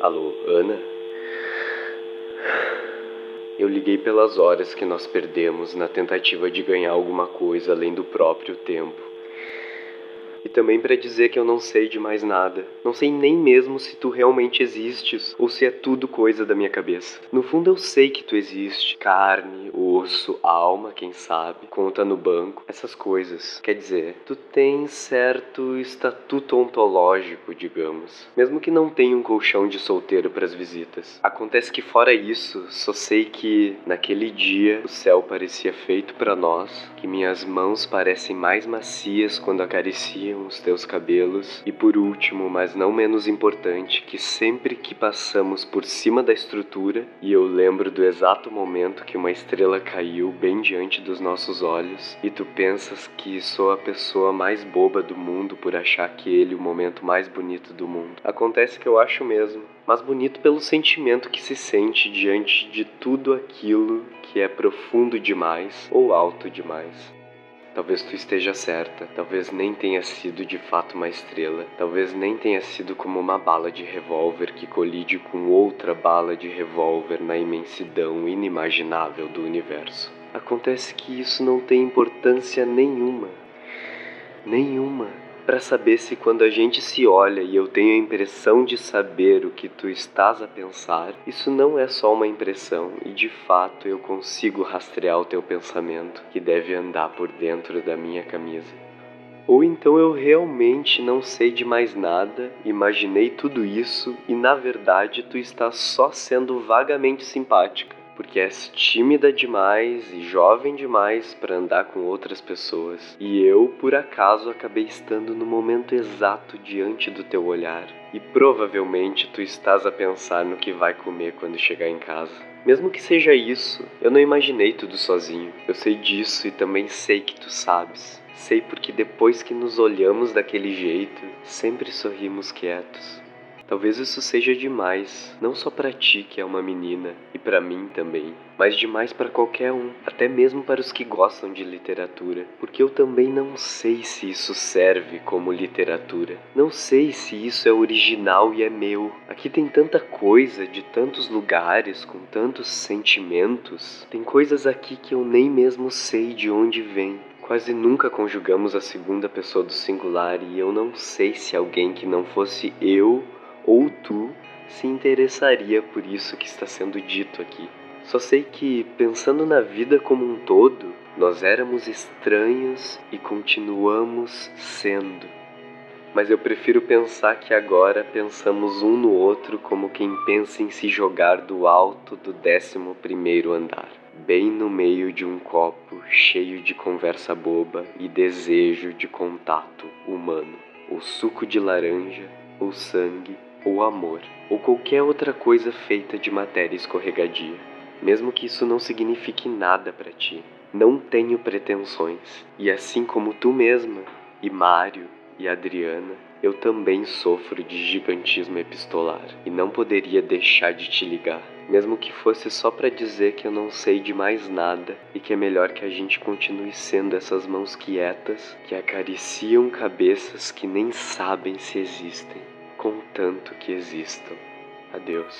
Alô, Ana? Eu liguei pelas horas que nós perdemos na tentativa de ganhar alguma coisa além do próprio tempo. E também para dizer que eu não sei de mais nada. Não sei nem mesmo se tu realmente existes ou se é tudo coisa da minha cabeça. No fundo eu sei que tu existe. Carne, osso, alma, quem sabe, conta no banco, essas coisas. Quer dizer, tu tens certo estatuto ontológico, digamos. Mesmo que não tenha um colchão de solteiro para as visitas. Acontece que fora isso, só sei que naquele dia o céu parecia feito para nós, que minhas mãos parecem mais macias quando acariciam os teus cabelos e por último, mas não menos importante, que sempre que passamos por cima da estrutura e eu lembro do exato momento que uma estrela caiu bem diante dos nossos olhos e tu pensas que sou a pessoa mais boba do mundo por achar aquele o momento mais bonito do mundo. Acontece que eu acho mesmo, mas bonito pelo sentimento que se sente diante de tudo aquilo que é profundo demais ou alto demais. Talvez tu esteja certa, talvez nem tenha sido de fato uma estrela, talvez nem tenha sido como uma bala de revólver que colide com outra bala de revólver na imensidão inimaginável do universo. Acontece que isso não tem importância nenhuma. Nenhuma para saber se quando a gente se olha e eu tenho a impressão de saber o que tu estás a pensar, isso não é só uma impressão e de fato eu consigo rastrear o teu pensamento que deve andar por dentro da minha camisa. Ou então eu realmente não sei de mais nada, imaginei tudo isso e na verdade tu estás só sendo vagamente simpática porque és tímida demais e jovem demais para andar com outras pessoas. E eu, por acaso, acabei estando no momento exato diante do teu olhar. E provavelmente tu estás a pensar no que vai comer quando chegar em casa. Mesmo que seja isso, eu não imaginei tudo sozinho. Eu sei disso e também sei que tu sabes. Sei porque depois que nos olhamos daquele jeito, sempre sorrimos quietos. Talvez isso seja demais, não só para ti que é uma menina e para mim também, mas demais para qualquer um, até mesmo para os que gostam de literatura, porque eu também não sei se isso serve como literatura. Não sei se isso é original e é meu. Aqui tem tanta coisa de tantos lugares com tantos sentimentos. Tem coisas aqui que eu nem mesmo sei de onde vem. Quase nunca conjugamos a segunda pessoa do singular e eu não sei se alguém que não fosse eu ou tu se interessaria por isso que está sendo dito aqui. Só sei que, pensando na vida como um todo, nós éramos estranhos e continuamos sendo. Mas eu prefiro pensar que agora pensamos um no outro como quem pensa em se jogar do alto do décimo primeiro andar, bem no meio de um copo cheio de conversa boba e desejo de contato humano. O suco de laranja, o sangue ou amor, ou qualquer outra coisa feita de matéria escorregadia. Mesmo que isso não signifique nada para ti, não tenho pretensões. E assim como tu mesma, e Mário, e Adriana, eu também sofro de gigantismo epistolar e não poderia deixar de te ligar, mesmo que fosse só para dizer que eu não sei de mais nada e que é melhor que a gente continue sendo essas mãos quietas que acariciam cabeças que nem sabem se existem contanto que existam. Adeus.